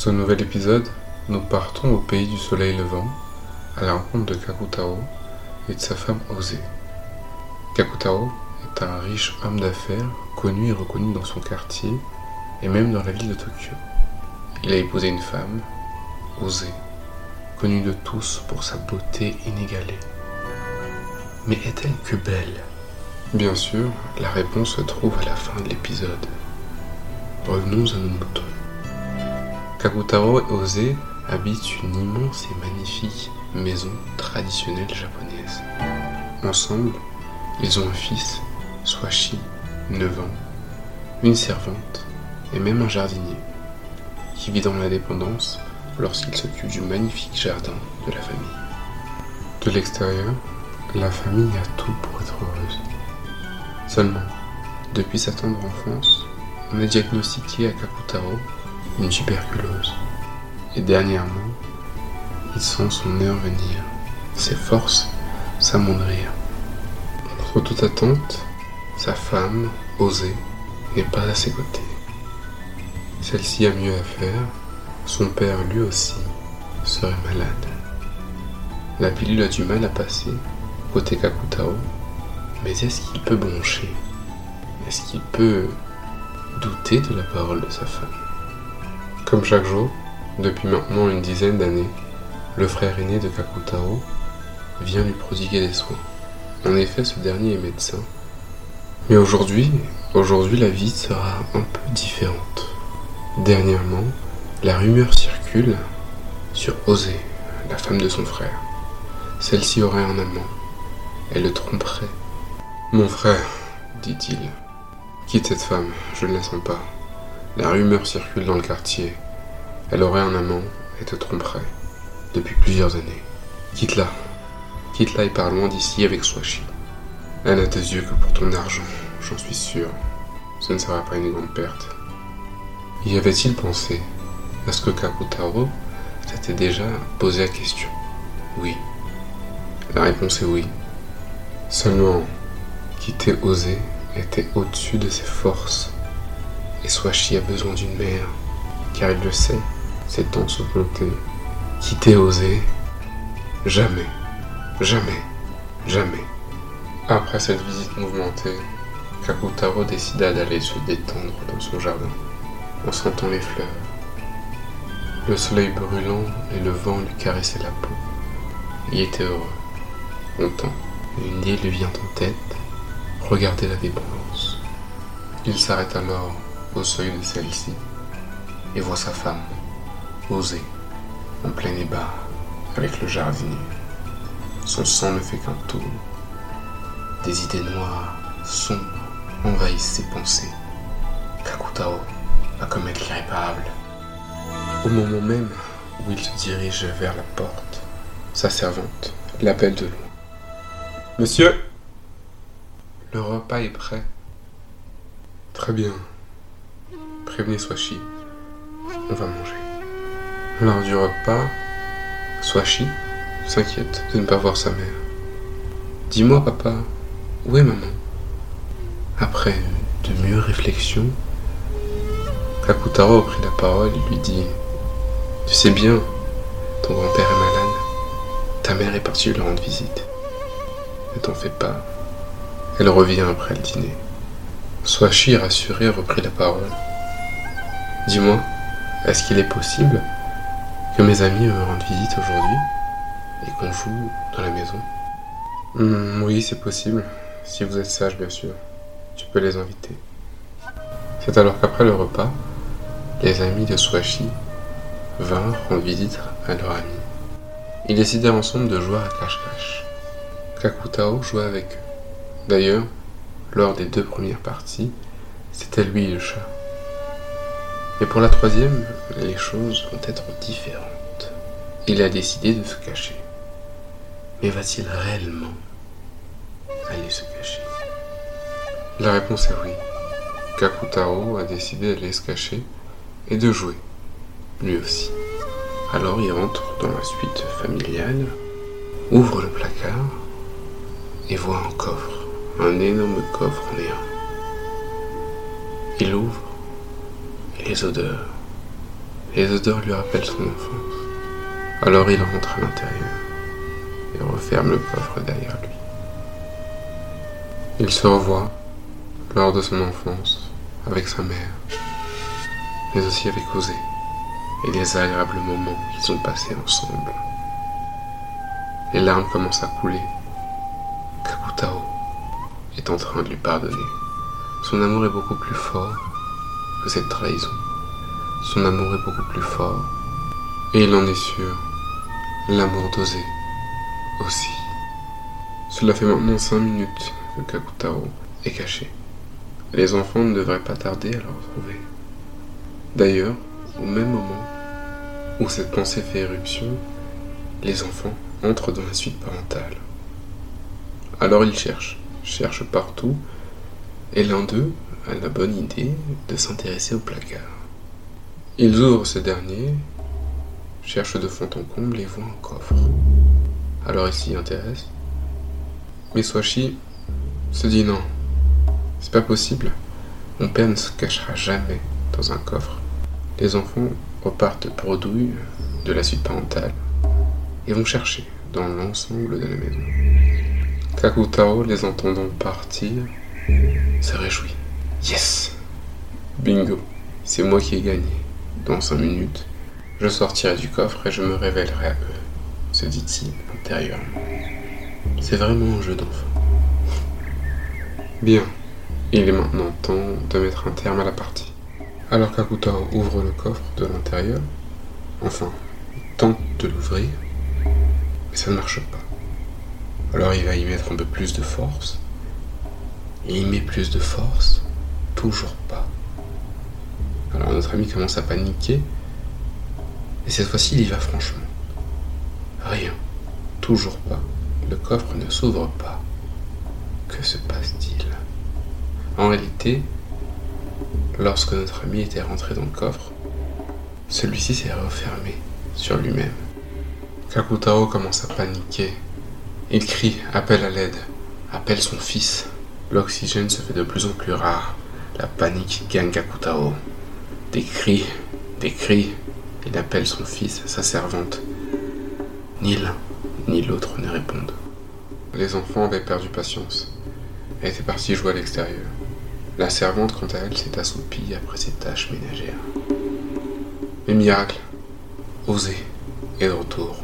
ce nouvel épisode, nous partons au pays du soleil levant, à la rencontre de Kakutao et de sa femme Ose. Kakutao est un riche homme d'affaires, connu et reconnu dans son quartier et même dans la ville de Tokyo. Il a épousé une femme, Ose, connue de tous pour sa beauté inégalée. Mais est-elle que belle? Bien sûr, la réponse se trouve à la fin de l'épisode. Revenons à nos moutons. Kakutaro et Ose habitent une immense et magnifique maison traditionnelle japonaise. Ensemble, ils ont un fils, Swashi, 9 ans, une servante et même un jardinier, qui vit dans l'indépendance lorsqu'il s'occupe du magnifique jardin de la famille. De l'extérieur, la famille a tout pour être heureuse. Seulement, depuis sa tendre enfance, on a diagnostiqué à Kakutaro une tuberculose. Et dernièrement, il sent son heure venir, ses forces s'amoindrir. Contre toute attente, sa femme, Osée, n'est pas à ses côtés. Celle-ci a mieux à faire, son père lui aussi serait malade. La pilule a du mal à passer, côté Kakutao, mais est-ce qu'il peut broncher? Est-ce qu'il peut douter de la parole de sa femme? Comme chaque jour, depuis maintenant une dizaine d'années, le frère aîné de Kakutao vient lui prodiguer des soins. En effet, ce dernier est médecin. Mais aujourd'hui, aujourd'hui la vie sera un peu différente. Dernièrement, la rumeur circule sur Osée, la femme de son frère. Celle-ci aurait un amant. Elle le tromperait. Mon frère, dit-il, quitte cette femme, je ne la sens pas. La rumeur circule dans le quartier. Elle aurait un amant et te tromperait. Depuis plusieurs années. Quitte-la. Quitte-la et pars loin d'ici avec Swashi. Elle n'a tes yeux que pour ton argent, j'en suis sûr. Ce ne sera pas une grande perte. Y avait-il pensé Est-ce que Kakutaro s'était déjà posé la question? Oui. La réponse est oui. Seulement, quitter Osé était au-dessus de ses forces et Swashi a besoin d'une mère, car il le sait, c'est temps se compter. Quitter oser, jamais, jamais, jamais. Après cette visite mouvementée, Kakutaro décida d'aller se détendre dans son jardin, en sentant les fleurs. Le soleil brûlant et le vent lui caressaient la peau. Il était heureux, content. Une idée lui vient en tête, regarder la dépendance. Il s'arrête alors au seuil de celle-ci et voit sa femme, posée, en plein ébat, avec le jardinier. Son sang ne fait qu'un tour. Des idées noires, sombres, envahissent ses pensées. Kakutao va commettre l'irréparable. Au moment même où il se dirige vers la porte, sa servante l'appelle de loin. Monsieur? Le repas est prêt. Très bien, Prévenez Swashi. On va manger. Lors du repas, Swashi s'inquiète de ne pas voir sa mère. Dis-moi, papa, où est maman? Après de mûres réflexions, Kakutaro a pris la parole et lui dit Tu sais bien, ton grand-père est malade. Ta mère est partie lui rendre visite. Ne t'en fais pas. Elle revient après le dîner. Swashi, rassuré, reprit la parole. Dis-moi, est-ce qu'il est possible que mes amis me rendent visite aujourd'hui et qu'on joue dans la maison? Hmm, Oui, c'est possible, si vous êtes sage, bien sûr. Tu peux les inviter. C'est alors qu'après le repas, les amis de Swashi vinrent rendre visite à leur ami. Ils décidèrent ensemble de jouer à cache-cache. Kakutao jouait avec eux. D'ailleurs, lors des deux premières parties, c'était lui le chat. Mais pour la troisième, les choses vont être différentes. Il a décidé de se cacher. Mais va-t-il réellement aller se cacher? La réponse est oui. Kakutaro a décidé d'aller se cacher et de jouer, lui aussi. Alors il rentre dans la suite familiale, ouvre le placard et voit un coffre, un énorme coffre en néant. Il ouvre les odeurs, Les odeurs lui rappellent son enfance. Alors il rentre à l'intérieur et referme le coffre derrière lui. Il se revoit lors de son enfance avec sa mère, mais aussi avec Osé et les agréables moments qu'ils ont passés ensemble. Les larmes commencent à couler. Kakutao est en train de lui pardonner. Son amour est beaucoup plus fort que cette trahison. Son amour est beaucoup plus fort. Et il en est sûr. L'amour d'Osé aussi. Cela fait maintenant cinq minutes que Kakutao est caché. Les enfants ne devraient pas tarder à le retrouver. D'ailleurs, au même moment où cette pensée fait éruption, les enfants entrent dans la suite parentale. Alors ils cherchent, cherchent partout, et l'un d'eux a la bonne idée de s'intéresser au placard. Ils ouvrent ce dernier, cherchent de fond en comble et voient un coffre. Alors ils s'y intéressent. Mais Swashi se dit non, c'est pas possible. Mon père ne se cachera jamais dans un coffre. Les enfants repartent bredouille de la suite parentale et vont chercher dans l'ensemble de la maison. Kakutao, les entendant partir, se réjouit. Yes Bingo C'est moi qui ai gagné. Dans cinq minutes, je sortirai du coffre et je me révélerai à eux, se dit-il intérieurement. C'est vraiment un jeu d'enfant. Bien, il est maintenant temps de mettre un terme à la partie. Alors Kakutao ouvre le coffre de l'intérieur, enfin, tente de l'ouvrir, mais ça ne marche pas. Alors il va y mettre un peu plus de force, et il met plus de force, toujours pas. Alors notre ami commence à paniquer, et cette fois-ci il y va franchement. Rien, toujours pas. Le coffre ne s'ouvre pas. Que se passe-t-il? En réalité, lorsque notre ami était rentré dans le coffre, celui-ci s'est refermé sur lui-même. Kakutao commence à paniquer. Il crie, appelle à l'aide, appelle son fils. L'oxygène se fait de plus en plus rare. La panique gagne Kakutao. Des cris, des cris. Il appelle son fils, sa servante. Ni l'un, ni l'autre ne répondent. Les enfants avaient perdu patience. Elle était partie jouer à l'extérieur. La servante, quant à elle, s'est assoupie après ses tâches ménagères. Mais miracle, Osé est de retour.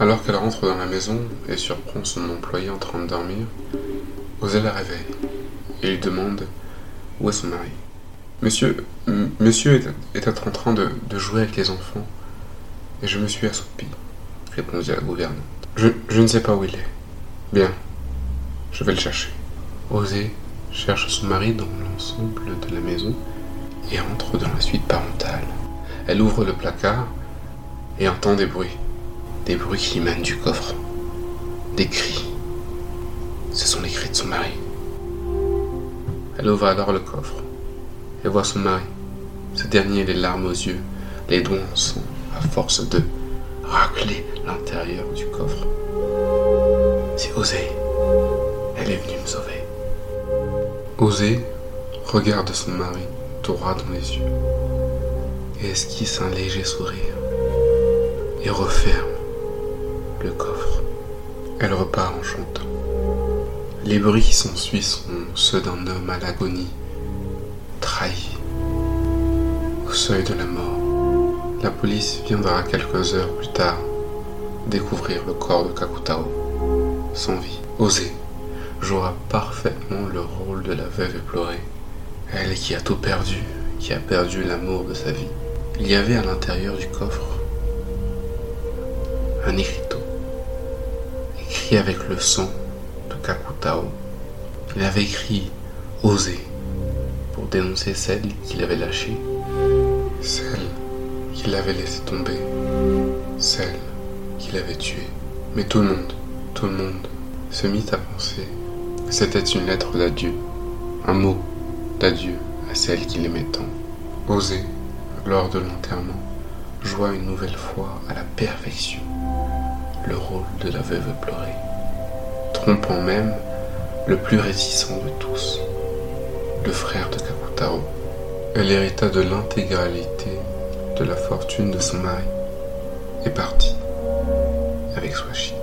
Alors qu'elle rentre dans la maison et surprend son employé en train de dormir, Osé la réveille et lui demande où est son mari? Monsieur, monsieur est, en train de, jouer avec les enfants et je me suis assoupi, répondit la gouvernante. Je, ne sais pas où il est. Bien, je vais le chercher. Osé cherche son mari dans l'ensemble de la maison et entre dans la suite parentale. Elle ouvre le placard et entend des bruits. Des bruits qui émanent du coffre. Des cris. Ce sont les cris de son mari. Elle ouvre alors le coffre et voit son mari. Ce dernier les larmes aux yeux, les doigts en sang, à force de racler l'intérieur du coffre. C'est Osé. Elle est venue me sauver. Osé regarde son mari droit dans les yeux et esquisse un léger sourire et referme le coffre. Elle repart en chantant. Les bruits qui s'ensuivent sont ceux d'un homme à l'agonie, trahi, au seuil de la mort. La police viendra quelques heures plus tard découvrir le corps de Kakutao sans vie. Osée jouera parfaitement le rôle de la veuve éplorée. Elle qui a tout perdu, qui a perdu l'amour de sa vie. Il y avait à l'intérieur du coffre un écriteau, écrit avec le sang Il avait écrit Osée pour dénoncer celle qu'il avait lâchée, celle qu'il avait laissée tomber, celle qu'il avait tuée. Mais tout le monde, tout le monde se mit à penser que c'était une lettre d'adieu, un mot d'adieu à celle qu'il aimait tant. Osé, lors de l'enterrement, joua une nouvelle fois à la perfection le rôle de la veuve pleurée, trompant même le plus réticent de tous, le frère de Kakutaro. Elle hérita de l'intégralité de la fortune de son mari, est parti avec Swashi.